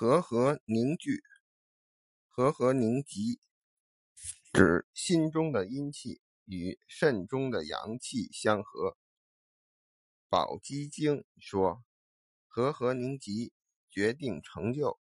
和合凝聚，和合凝集，指心中的阴气与肾中的阳气相合。宝鸡经说：“和合凝集，决定成就。”